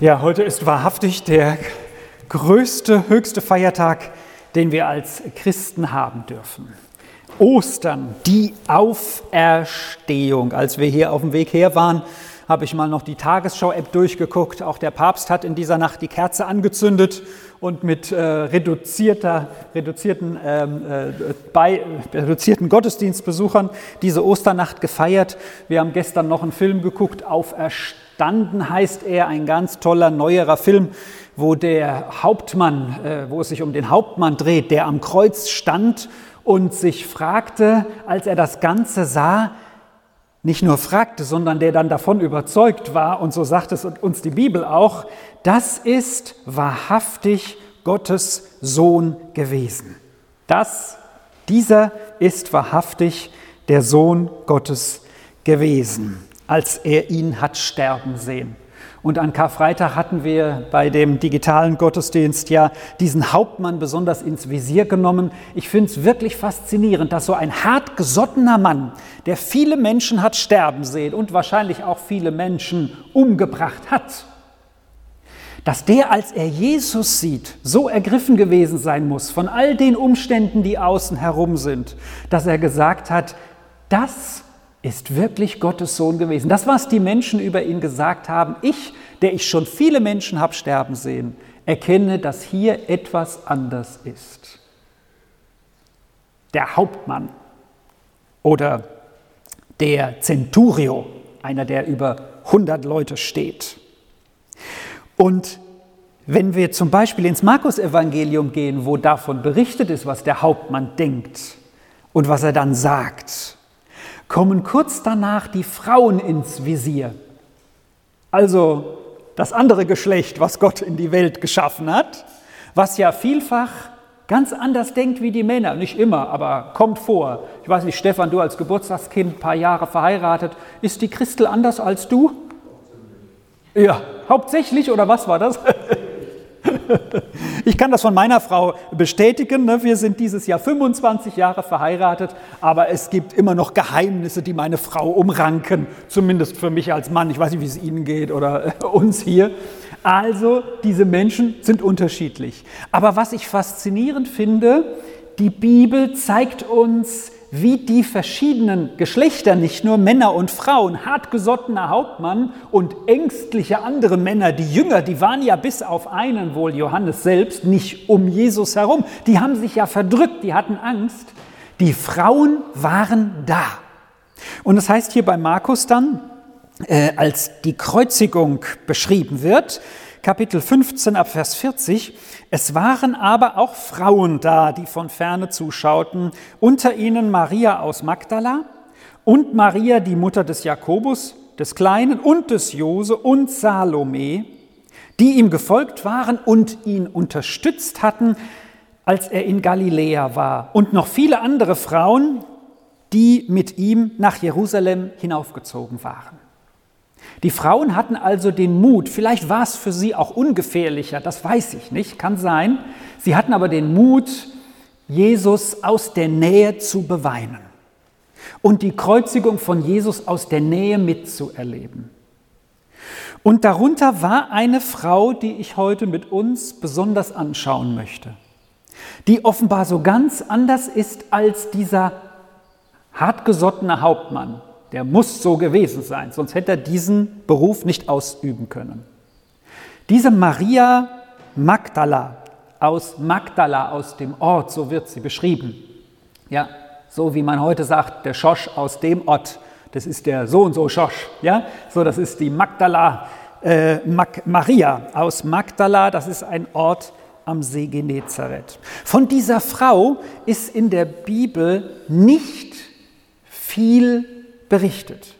Ja, heute ist wahrhaftig der größte, höchste Feiertag, den wir als Christen haben dürfen. Ostern, die Auferstehung. Als wir hier auf dem Weg her waren, habe ich mal noch die Tagesschau-App durchgeguckt. Auch der Papst hat in dieser Nacht die Kerze angezündet und mit äh, reduzierter, reduzierten, ähm, äh, bei, reduzierten Gottesdienstbesuchern diese Osternacht gefeiert. Wir haben gestern noch einen Film geguckt, Auferstehung Standen heißt er, ein ganz toller neuerer Film, wo der Hauptmann, äh, wo es sich um den Hauptmann dreht, der am Kreuz stand und sich fragte, als er das Ganze sah, nicht nur fragte, sondern der dann davon überzeugt war, und so sagt es uns die Bibel auch, das ist wahrhaftig Gottes Sohn gewesen. Das, dieser ist wahrhaftig der Sohn Gottes gewesen als er ihn hat sterben sehen. Und an Karfreitag hatten wir bei dem digitalen Gottesdienst ja diesen Hauptmann besonders ins Visier genommen. Ich finde es wirklich faszinierend, dass so ein hartgesottener Mann, der viele Menschen hat sterben sehen und wahrscheinlich auch viele Menschen umgebracht hat, dass der, als er Jesus sieht, so ergriffen gewesen sein muss von all den Umständen, die außen herum sind, dass er gesagt hat, das ist wirklich Gottes Sohn gewesen. Das, was die Menschen über ihn gesagt haben, ich, der ich schon viele Menschen habe sterben sehen, erkenne, dass hier etwas anders ist. Der Hauptmann oder der Centurio, einer, der über 100 Leute steht. Und wenn wir zum Beispiel ins Markus-Evangelium gehen, wo davon berichtet ist, was der Hauptmann denkt und was er dann sagt, kommen kurz danach die Frauen ins Visier. Also das andere Geschlecht, was Gott in die Welt geschaffen hat, was ja vielfach ganz anders denkt wie die Männer. Nicht immer, aber kommt vor. Ich weiß nicht, Stefan, du als Geburtstagskind, paar Jahre verheiratet, ist die Christel anders als du? Ja, hauptsächlich oder was war das? Ich kann das von meiner Frau bestätigen. Ne? Wir sind dieses Jahr 25 Jahre verheiratet, aber es gibt immer noch Geheimnisse, die meine Frau umranken, zumindest für mich als Mann. Ich weiß nicht, wie es Ihnen geht oder uns hier. Also, diese Menschen sind unterschiedlich. Aber was ich faszinierend finde, die Bibel zeigt uns, wie die verschiedenen Geschlechter, nicht nur Männer und Frauen, hartgesottener Hauptmann und ängstliche andere Männer, die Jünger, die waren ja bis auf einen wohl, Johannes selbst, nicht um Jesus herum. Die haben sich ja verdrückt, die hatten Angst. Die Frauen waren da. Und das heißt hier bei Markus dann, äh, als die Kreuzigung beschrieben wird, Kapitel 15 ab Vers 40. Es waren aber auch Frauen da, die von ferne zuschauten, unter ihnen Maria aus Magdala und Maria, die Mutter des Jakobus, des Kleinen und des Jose und Salome, die ihm gefolgt waren und ihn unterstützt hatten, als er in Galiläa war, und noch viele andere Frauen, die mit ihm nach Jerusalem hinaufgezogen waren. Die Frauen hatten also den Mut, vielleicht war es für sie auch ungefährlicher, das weiß ich nicht, kann sein. Sie hatten aber den Mut, Jesus aus der Nähe zu beweinen und die Kreuzigung von Jesus aus der Nähe mitzuerleben. Und darunter war eine Frau, die ich heute mit uns besonders anschauen möchte, die offenbar so ganz anders ist als dieser hartgesottene Hauptmann, der muss so gewesen sein, sonst hätte er diesen Beruf nicht ausüben können. Diese Maria Magdala aus Magdala, aus dem Ort, so wird sie beschrieben. Ja, so wie man heute sagt, der Schosch aus dem Ort, das ist der so und so Schosch. Ja, so das ist die Magdala äh, Mag Maria aus Magdala, das ist ein Ort am See Genezareth. Von dieser Frau ist in der Bibel nicht viel berichtet.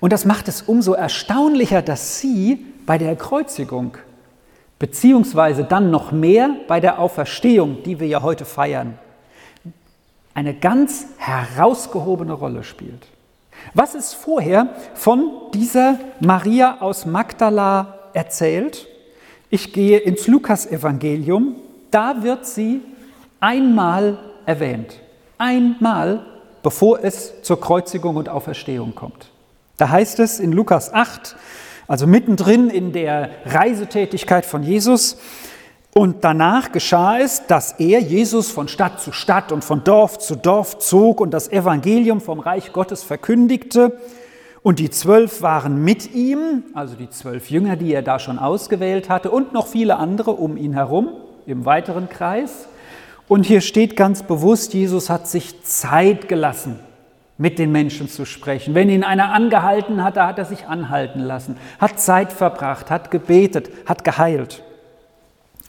Und das macht es umso erstaunlicher, dass sie bei der Kreuzigung, beziehungsweise dann noch mehr bei der Auferstehung, die wir ja heute feiern, eine ganz herausgehobene Rolle spielt. Was ist vorher von dieser Maria aus Magdala erzählt? Ich gehe ins Lukasevangelium, da wird sie einmal erwähnt. Einmal bevor es zur Kreuzigung und Auferstehung kommt. Da heißt es in Lukas 8 Also mittendrin in der Reisetätigkeit von Jesus. Und danach geschah es, dass er, Jesus, von Stadt zu Stadt und von Dorf zu Dorf zog und das Evangelium vom Reich Gottes verkündigte. Und die zwölf waren mit ihm, also die zwölf Jünger, die er da schon ausgewählt hatte, und noch viele andere um ihn herum im weiteren Kreis. Und hier steht ganz bewusst, Jesus hat sich Zeit gelassen, mit den Menschen zu sprechen. Wenn ihn einer angehalten hatte, hat er sich anhalten lassen, hat Zeit verbracht, hat gebetet, hat geheilt.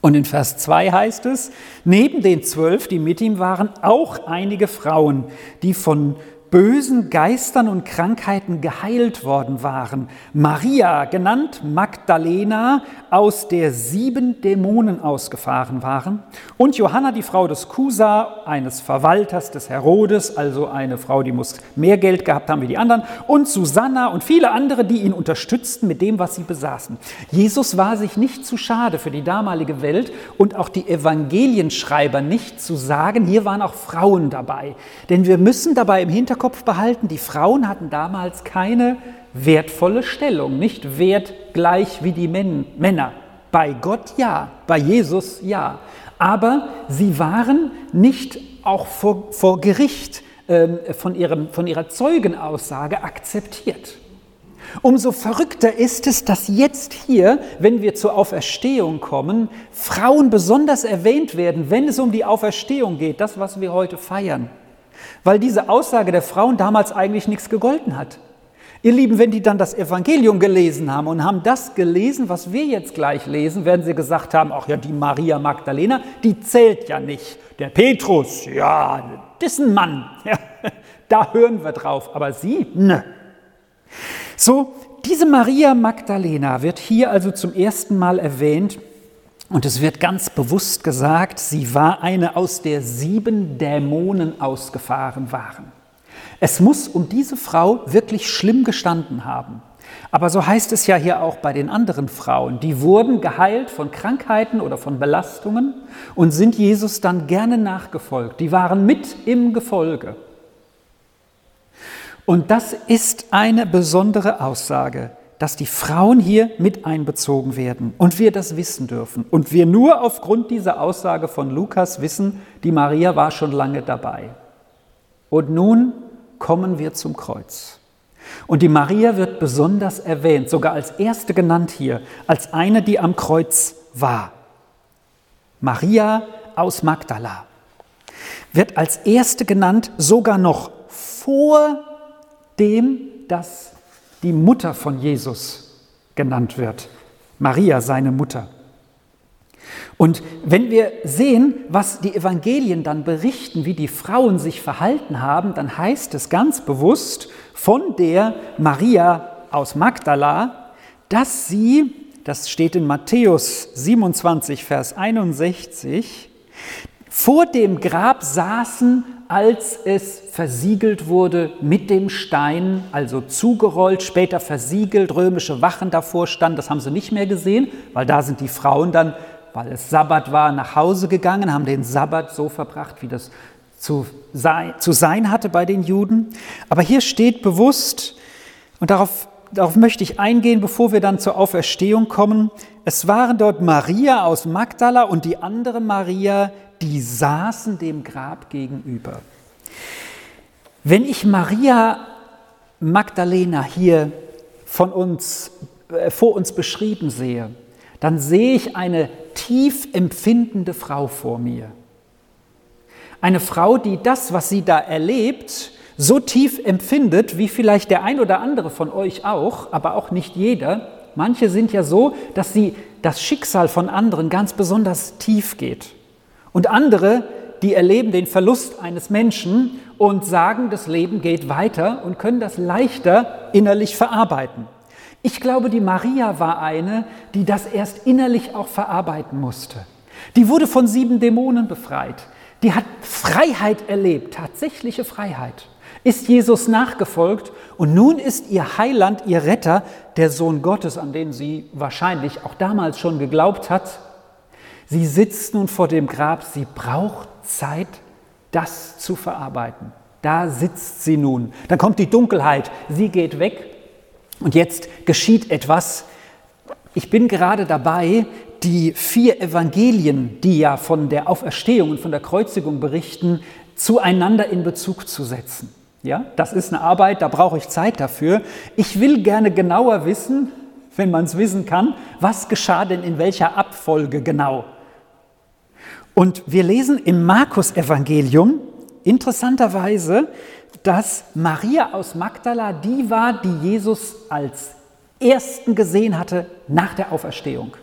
Und in Vers 2 heißt es, neben den zwölf, die mit ihm waren, auch einige Frauen, die von bösen Geistern und Krankheiten geheilt worden waren. Maria, genannt Magdalena, aus der sieben Dämonen ausgefahren waren. Und Johanna, die Frau des Kusa, eines Verwalters des Herodes, also eine Frau, die muss mehr Geld gehabt haben wie die anderen. Und Susanna und viele andere, die ihn unterstützten mit dem, was sie besaßen. Jesus war sich nicht zu schade für die damalige Welt und auch die Evangelienschreiber nicht zu sagen, hier waren auch Frauen dabei. Denn wir müssen dabei im Hinterkopf Hinterkopf behalten, die Frauen hatten damals keine wertvolle Stellung, nicht wertgleich wie die Männer. Bei Gott ja, bei Jesus ja. Aber sie waren nicht auch vor, vor Gericht äh, von, ihrem, von ihrer Zeugenaussage akzeptiert. Umso verrückter ist es, dass jetzt hier, wenn wir zur Auferstehung kommen, Frauen besonders erwähnt werden, wenn es um die Auferstehung geht, das, was wir heute feiern weil diese Aussage der Frauen damals eigentlich nichts gegolten hat. Ihr Lieben, wenn die dann das Evangelium gelesen haben und haben das gelesen, was wir jetzt gleich lesen, werden sie gesagt haben, ach ja, die Maria Magdalena, die zählt ja nicht. Der Petrus, ja, das ist ein Mann. Ja, da hören wir drauf, aber sie, ne. So, diese Maria Magdalena wird hier also zum ersten Mal erwähnt und es wird ganz bewusst gesagt, sie war eine, aus der sieben Dämonen ausgefahren waren. Es muss um diese Frau wirklich schlimm gestanden haben. Aber so heißt es ja hier auch bei den anderen Frauen. Die wurden geheilt von Krankheiten oder von Belastungen und sind Jesus dann gerne nachgefolgt. Die waren mit im Gefolge. Und das ist eine besondere Aussage dass die Frauen hier mit einbezogen werden und wir das wissen dürfen. Und wir nur aufgrund dieser Aussage von Lukas wissen, die Maria war schon lange dabei. Und nun kommen wir zum Kreuz. Und die Maria wird besonders erwähnt, sogar als erste genannt hier, als eine, die am Kreuz war. Maria aus Magdala wird als erste genannt, sogar noch vor dem, dass die Mutter von Jesus genannt wird. Maria, seine Mutter. Und wenn wir sehen, was die Evangelien dann berichten, wie die Frauen sich verhalten haben, dann heißt es ganz bewusst von der Maria aus Magdala, dass sie, das steht in Matthäus 27, Vers 61, vor dem Grab saßen als es versiegelt wurde mit dem Stein, also zugerollt, später versiegelt, römische Wachen davor standen, das haben sie nicht mehr gesehen, weil da sind die Frauen dann, weil es Sabbat war, nach Hause gegangen, haben den Sabbat so verbracht, wie das zu sein, zu sein hatte bei den Juden. Aber hier steht bewusst, und darauf, darauf möchte ich eingehen, bevor wir dann zur Auferstehung kommen, es waren dort Maria aus Magdala und die andere Maria, die saßen dem Grab gegenüber. Wenn ich Maria Magdalena hier von uns, äh, vor uns beschrieben sehe, dann sehe ich eine tief empfindende Frau vor mir. Eine Frau, die das, was sie da erlebt, so tief empfindet, wie vielleicht der ein oder andere von euch auch, aber auch nicht jeder. Manche sind ja so, dass sie das Schicksal von anderen ganz besonders tief geht. Und andere, die erleben den Verlust eines Menschen und sagen, das Leben geht weiter und können das leichter innerlich verarbeiten. Ich glaube, die Maria war eine, die das erst innerlich auch verarbeiten musste. Die wurde von sieben Dämonen befreit. Die hat Freiheit erlebt, tatsächliche Freiheit. Ist Jesus nachgefolgt und nun ist ihr Heiland, ihr Retter, der Sohn Gottes, an den sie wahrscheinlich auch damals schon geglaubt hat, Sie sitzt nun vor dem Grab, sie braucht Zeit, das zu verarbeiten. Da sitzt sie nun. Dann kommt die Dunkelheit, sie geht weg Und jetzt geschieht etwas. Ich bin gerade dabei, die vier Evangelien, die ja von der Auferstehung und von der Kreuzigung berichten, zueinander in Bezug zu setzen. Ja, das ist eine Arbeit, da brauche ich Zeit dafür. Ich will gerne genauer wissen, wenn man es wissen kann, was geschah denn in welcher Abfolge genau. Und wir lesen im Markus-Evangelium interessanterweise, dass Maria aus Magdala die war, die Jesus als ersten gesehen hatte nach der Auferstehung.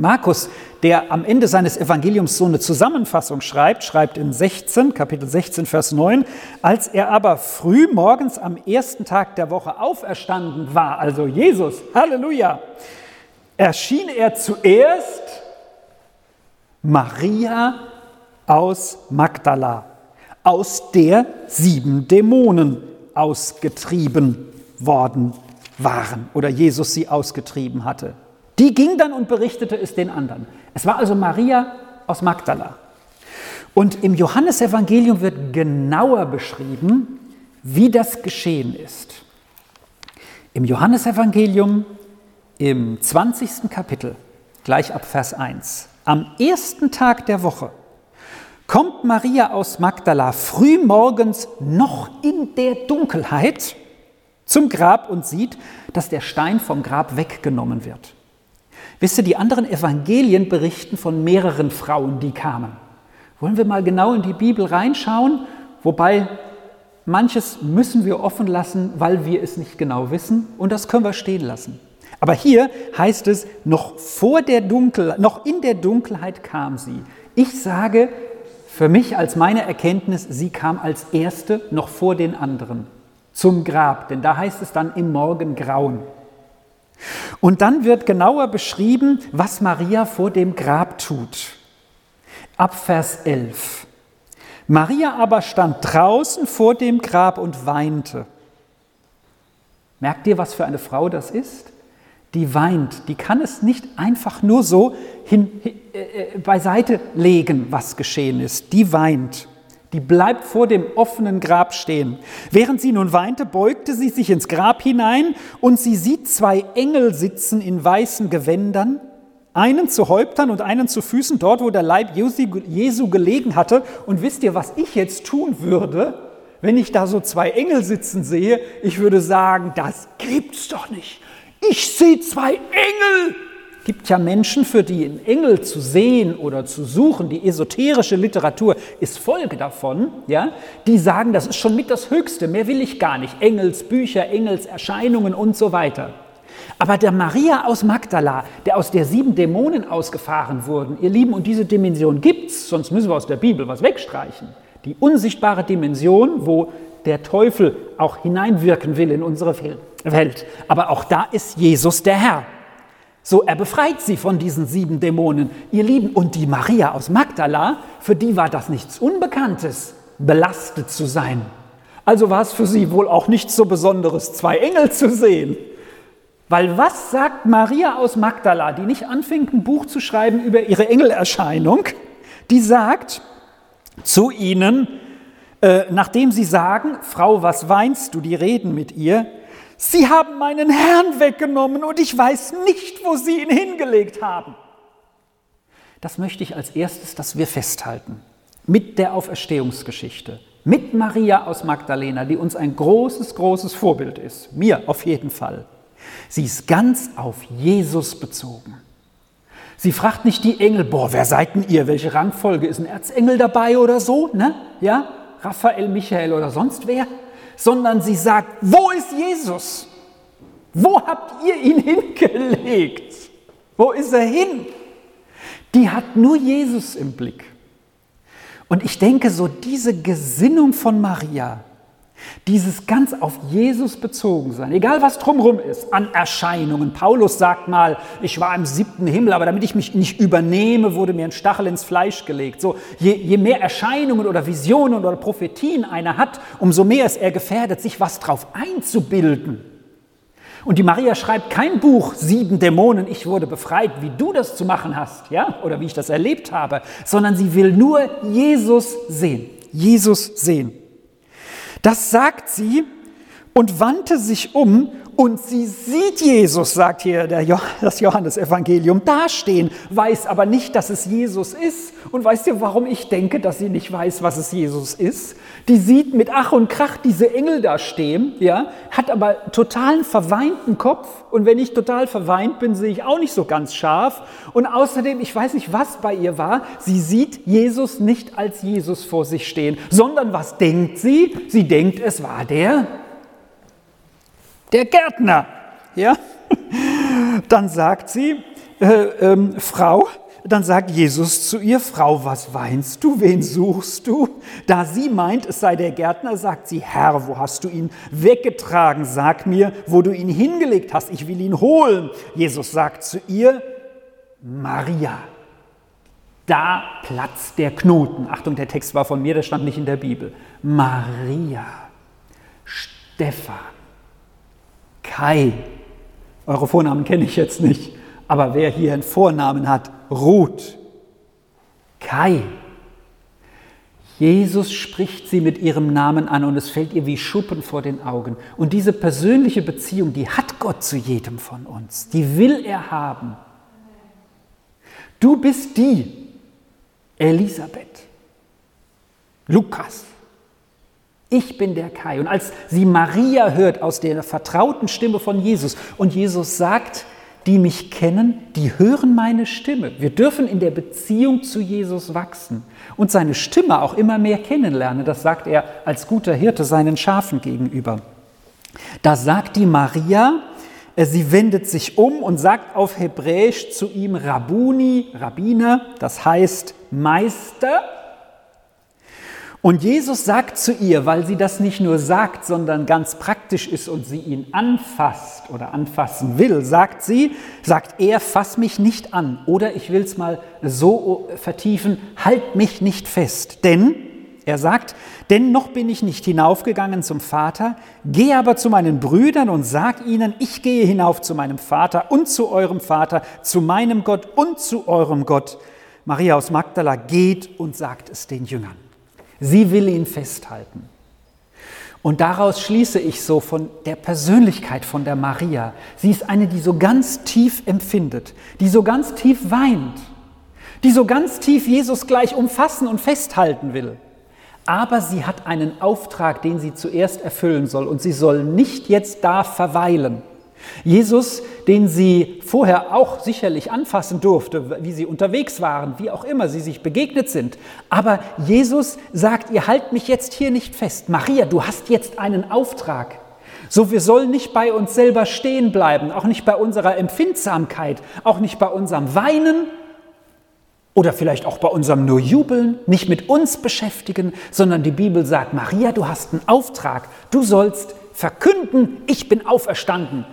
Markus, der am Ende seines Evangeliums so eine Zusammenfassung schreibt, schreibt in 16, Kapitel 16, Vers 9, als er aber früh morgens am ersten Tag der Woche auferstanden war, also Jesus, Halleluja, erschien er zuerst Maria aus Magdala, aus der sieben Dämonen ausgetrieben worden waren oder Jesus sie ausgetrieben hatte. Die ging dann und berichtete es den anderen. Es war also Maria aus Magdala. Und im Johannesevangelium wird genauer beschrieben, wie das geschehen ist. Im Johannesevangelium im 20. Kapitel, gleich ab Vers 1, am ersten Tag der Woche, kommt Maria aus Magdala früh morgens noch in der Dunkelheit zum Grab und sieht, dass der Stein vom Grab weggenommen wird. Wisst ihr, die anderen Evangelien berichten von mehreren Frauen, die kamen. Wollen wir mal genau in die Bibel reinschauen? Wobei manches müssen wir offen lassen, weil wir es nicht genau wissen und das können wir stehen lassen. Aber hier heißt es, noch, vor der Dunkel, noch in der Dunkelheit kam sie. Ich sage für mich als meine Erkenntnis, sie kam als erste noch vor den anderen zum Grab, denn da heißt es dann im Morgengrauen. Und dann wird genauer beschrieben, was Maria vor dem Grab tut. Ab Vers 11. Maria aber stand draußen vor dem Grab und weinte. Merkt ihr, was für eine Frau das ist? Die weint, die kann es nicht einfach nur so hin, äh, äh beiseite legen, was geschehen ist. Die weint. Die bleibt vor dem offenen Grab stehen. Während sie nun weinte, beugte sie sich ins Grab hinein und sie sieht zwei Engel sitzen in weißen Gewändern, einen zu Häuptern und einen zu Füßen, dort wo der Leib Jesu gelegen hatte. Und wisst ihr, was ich jetzt tun würde, wenn ich da so zwei Engel sitzen sehe? Ich würde sagen, das gibt's doch nicht. Ich sehe zwei Engel gibt ja Menschen, für die einen Engel zu sehen oder zu suchen, die esoterische Literatur ist Folge davon, ja, die sagen, das ist schon mit das Höchste, mehr will ich gar nicht. Engelsbücher, Engelserscheinungen und so weiter. Aber der Maria aus Magdala, der aus der sieben Dämonen ausgefahren wurden, ihr Lieben, und diese Dimension gibt's, sonst müssen wir aus der Bibel was wegstreichen. Die unsichtbare Dimension, wo der Teufel auch hineinwirken will in unsere Welt. Aber auch da ist Jesus der Herr. So, er befreit sie von diesen sieben Dämonen. Ihr Lieben, und die Maria aus Magdala, für die war das nichts Unbekanntes, belastet zu sein. Also war es für sie wohl auch nichts so Besonderes, zwei Engel zu sehen. Weil was sagt Maria aus Magdala, die nicht anfängt, ein Buch zu schreiben über ihre Engelerscheinung? Die sagt zu ihnen, äh, nachdem sie sagen, Frau, was weinst du, die reden mit ihr, Sie haben meinen Herrn weggenommen und ich weiß nicht, wo Sie ihn hingelegt haben. Das möchte ich als erstes, dass wir festhalten. Mit der Auferstehungsgeschichte. Mit Maria aus Magdalena, die uns ein großes, großes Vorbild ist. Mir auf jeden Fall. Sie ist ganz auf Jesus bezogen. Sie fragt nicht die Engel, boah, wer seid denn ihr? Welche Rangfolge? Ist ein Erzengel dabei oder so? Ne? Ja? Raphael, Michael oder sonst wer? Sondern sie sagt, wo ist Jesus? Wo habt ihr ihn hingelegt? Wo ist er hin? Die hat nur Jesus im Blick. Und ich denke, so diese Gesinnung von Maria, dieses ganz auf Jesus bezogen sein, egal was drumherum ist, an Erscheinungen. Paulus sagt mal, ich war im siebten Himmel, aber damit ich mich nicht übernehme, wurde mir ein Stachel ins Fleisch gelegt. So, je, je mehr Erscheinungen oder Visionen oder Prophetien einer hat, umso mehr ist er gefährdet, sich was drauf einzubilden. Und die Maria schreibt kein Buch, sieben Dämonen, ich wurde befreit, wie du das zu machen hast, ja, oder wie ich das erlebt habe, sondern sie will nur Jesus sehen. Jesus sehen. Das sagt sie und wandte sich um Und sie sieht Jesus, sagt hier das Johannesevangelium, dastehen, weiß aber nicht, dass es Jesus ist. Und weißt ihr, warum ich denke, dass sie nicht weiß, was es Jesus ist? Die sieht mit Ach und Krach diese Engel da stehen, ja, hat aber totalen verweinten Kopf. Und wenn ich total verweint bin, sehe ich auch nicht so ganz scharf. Und außerdem, ich weiß nicht, was bei ihr war, sie sieht Jesus nicht als Jesus vor sich stehen, sondern was denkt sie? Sie denkt, es war der der Gärtner. Ja? Dann sagt sie, äh, ähm, Frau, dann sagt Jesus zu ihr, Frau, was weinst du, wen suchst du? Da sie meint, es sei der Gärtner, sagt sie, Herr, wo hast du ihn weggetragen? Sag mir, wo du ihn hingelegt hast, ich will ihn holen. Jesus sagt zu ihr, Maria. Da platzt der Knoten. Achtung, der Text war von mir, der stand nicht in der Bibel. Maria, Stephan. Kai. Eure Vornamen kenne ich jetzt nicht, aber wer hier einen Vornamen hat, Ruth. Kai. Jesus spricht sie mit ihrem Namen an und es fällt ihr wie Schuppen vor den Augen. Und diese persönliche Beziehung, die hat Gott zu jedem von uns. Die will er haben. Du bist die Elisabeth, Lukas, ich bin der Kai. Und als sie Maria hört aus der vertrauten Stimme von Jesus und Jesus sagt, die mich kennen, die hören meine Stimme. Wir dürfen in der Beziehung zu Jesus wachsen und seine Stimme auch immer mehr kennenlernen. Das sagt er als guter Hirte seinen Schafen gegenüber. Da sagt die Maria, äh, sie wendet sich um und sagt auf Hebräisch zu ihm Rabuni, Rabbiner, das heißt Meister. Und Jesus sagt zu ihr, weil sie das nicht nur sagt, sondern ganz praktisch ist und sie ihn anfasst oder anfassen will, sagt sie, sagt er, fass mich nicht an. Oder ich will es mal so vertiefen, halt mich nicht fest. Denn, er sagt, denn noch bin ich nicht hinaufgegangen zum Vater, geh aber zu meinen Brüdern und sag ihnen, ich gehe hinauf zu meinem Vater und zu eurem Vater, zu meinem Gott und zu eurem Gott. Maria aus Magdala geht und sagt es den Jüngern. Sie will ihn festhalten. Und daraus schließe ich so von der Persönlichkeit von der Maria. Sie ist eine, die so ganz tief empfindet, die so ganz tief weint, die so ganz tief Jesus gleich umfassen und festhalten will. Aber sie hat einen Auftrag, den sie zuerst erfüllen soll und sie soll nicht jetzt da verweilen. Jesus, den sie vorher auch sicherlich anfassen durfte, wie sie unterwegs waren, wie auch immer sie sich begegnet sind. Aber Jesus sagt, ihr halt mich jetzt hier nicht fest. Maria, du hast jetzt einen Auftrag. So, wir sollen nicht bei uns selber stehen bleiben, auch nicht bei unserer Empfindsamkeit, auch nicht bei unserem Weinen oder vielleicht auch bei unserem nur Jubeln, nicht mit uns beschäftigen, sondern die Bibel sagt, Maria, du hast einen Auftrag. Du sollst verkünden, ich bin auferstanden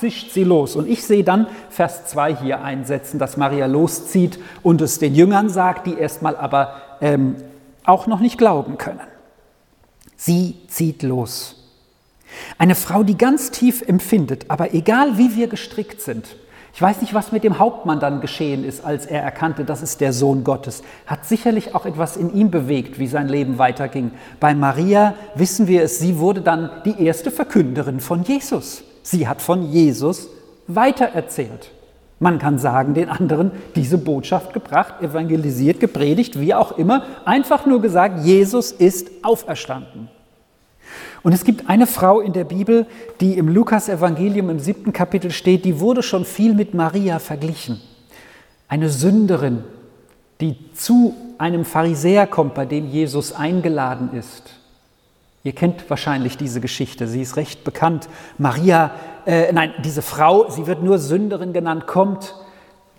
zischt sie los. Und ich sehe dann Vers 2 hier einsetzen, dass Maria loszieht und es den Jüngern sagt, die erstmal aber ähm, auch noch nicht glauben können. Sie zieht los. Eine Frau, die ganz tief empfindet, aber egal wie wir gestrickt sind, ich weiß nicht, was mit dem Hauptmann dann geschehen ist, als er erkannte, das ist der Sohn Gottes. Hat sicherlich auch etwas in ihm bewegt, wie sein Leben weiterging. Bei Maria wissen wir es, sie wurde dann die erste Verkünderin von Jesus. Sie hat von Jesus weitererzählt. Man kann sagen, den anderen diese Botschaft gebracht, evangelisiert, gepredigt, wie auch immer, einfach nur gesagt, Jesus ist auferstanden. Und es gibt eine Frau in der Bibel, die im Lukas-Evangelium im siebten Kapitel steht, die wurde schon viel mit Maria verglichen. Eine Sünderin, die zu einem Pharisäer kommt, bei dem Jesus eingeladen ist. Ihr kennt wahrscheinlich diese Geschichte, sie ist recht bekannt. Maria, äh, nein, diese Frau, sie wird nur Sünderin genannt, kommt,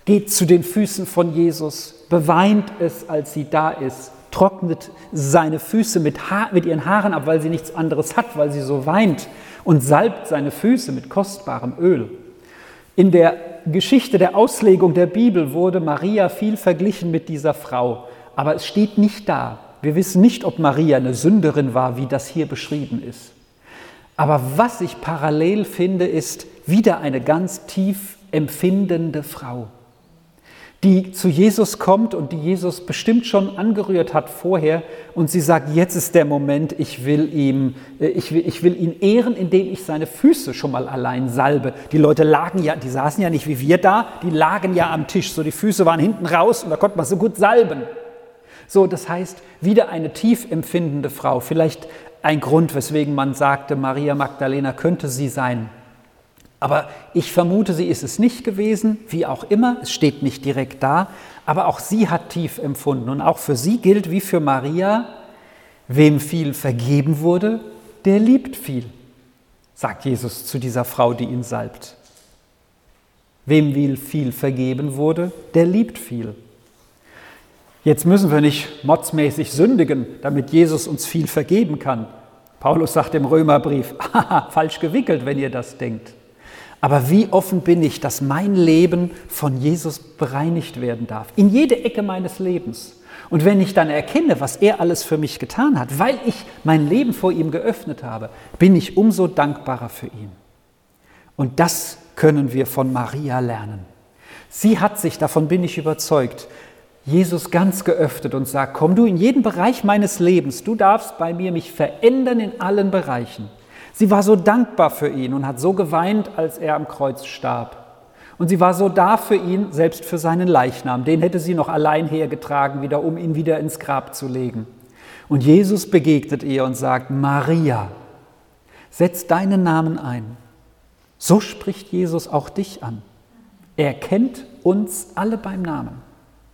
geht zu den Füßen von Jesus, beweint es, als sie da ist, trocknet seine Füße mit, ha mit ihren Haaren ab, weil sie nichts anderes hat, weil sie so weint und salbt seine Füße mit kostbarem Öl. In der Geschichte der Auslegung der Bibel wurde Maria viel verglichen mit dieser Frau, aber es steht nicht da, wir wissen nicht, ob Maria eine Sünderin war, wie das hier beschrieben ist. Aber was ich parallel finde, ist wieder eine ganz tief empfindende Frau, die zu Jesus kommt und die Jesus bestimmt schon angerührt hat vorher und sie sagt, jetzt ist der Moment, ich will, ihm, äh, ich will, ich will ihn ehren, indem ich seine Füße schon mal allein salbe. Die Leute lagen ja, die saßen ja nicht wie wir da, die lagen ja am Tisch, so die Füße waren hinten raus und da konnte man so gut salben. So, das heißt, wieder eine tief empfindende Frau, vielleicht ein Grund, weswegen man sagte, Maria Magdalena könnte sie sein. Aber ich vermute, sie ist es nicht gewesen, wie auch immer, es steht nicht direkt da, aber auch sie hat tief empfunden. Und auch für sie gilt wie für Maria, wem viel vergeben wurde, der liebt viel, sagt Jesus zu dieser Frau, die ihn salbt. Wem viel vergeben wurde, der liebt viel. Jetzt müssen wir nicht motzmäßig sündigen, damit Jesus uns viel vergeben kann. Paulus sagt im Römerbrief, falsch gewickelt, wenn ihr das denkt. Aber wie offen bin ich, dass mein Leben von Jesus bereinigt werden darf, in jede Ecke meines Lebens. Und wenn ich dann erkenne, was er alles für mich getan hat, weil ich mein Leben vor ihm geöffnet habe, bin ich umso dankbarer für ihn. Und das können wir von Maria lernen. Sie hat sich, davon bin ich überzeugt, Jesus ganz geöffnet und sagt, komm du in jeden Bereich meines Lebens, du darfst bei mir mich verändern in allen Bereichen. Sie war so dankbar für ihn und hat so geweint, als er am Kreuz starb. Und sie war so da für ihn, selbst für seinen Leichnam. Den hätte sie noch allein hergetragen, wieder um ihn wieder ins Grab zu legen. Und Jesus begegnet ihr und sagt, Maria, setz deinen Namen ein. So spricht Jesus auch dich an. Er kennt uns alle beim Namen.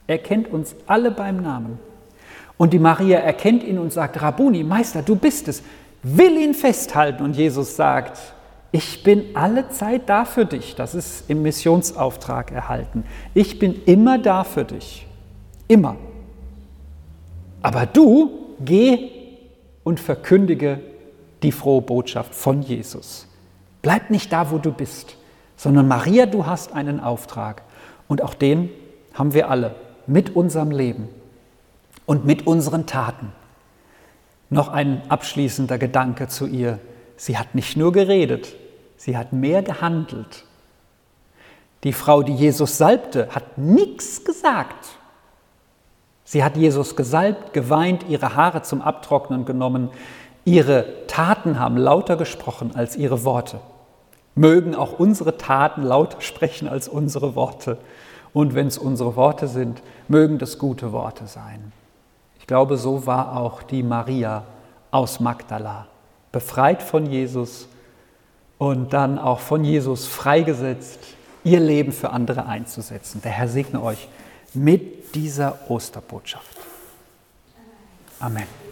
Er kennt uns alle beim Namen. Und die Maria erkennt ihn und sagt, Rabuni, Meister, du bist es will ihn festhalten und Jesus sagt, ich bin alle Zeit da für dich. Das ist im Missionsauftrag erhalten. Ich bin immer da für dich. Immer. Aber du geh und verkündige die frohe Botschaft von Jesus. Bleib nicht da, wo du bist, sondern Maria, du hast einen Auftrag. Und auch den haben wir alle mit unserem Leben und mit unseren Taten. Noch ein abschließender Gedanke zu ihr. Sie hat nicht nur geredet, sie hat mehr gehandelt. Die Frau, die Jesus salbte, hat nichts gesagt. Sie hat Jesus gesalbt, geweint, ihre Haare zum Abtrocknen genommen. Ihre Taten haben lauter gesprochen als ihre Worte. Mögen auch unsere Taten lauter sprechen als unsere Worte. Und wenn es unsere Worte sind, mögen das gute Worte sein. Ich glaube, so war auch die Maria aus Magdala, befreit von Jesus und dann auch von Jesus freigesetzt, ihr Leben für andere einzusetzen. Der Herr segne euch mit dieser Osterbotschaft. Amen.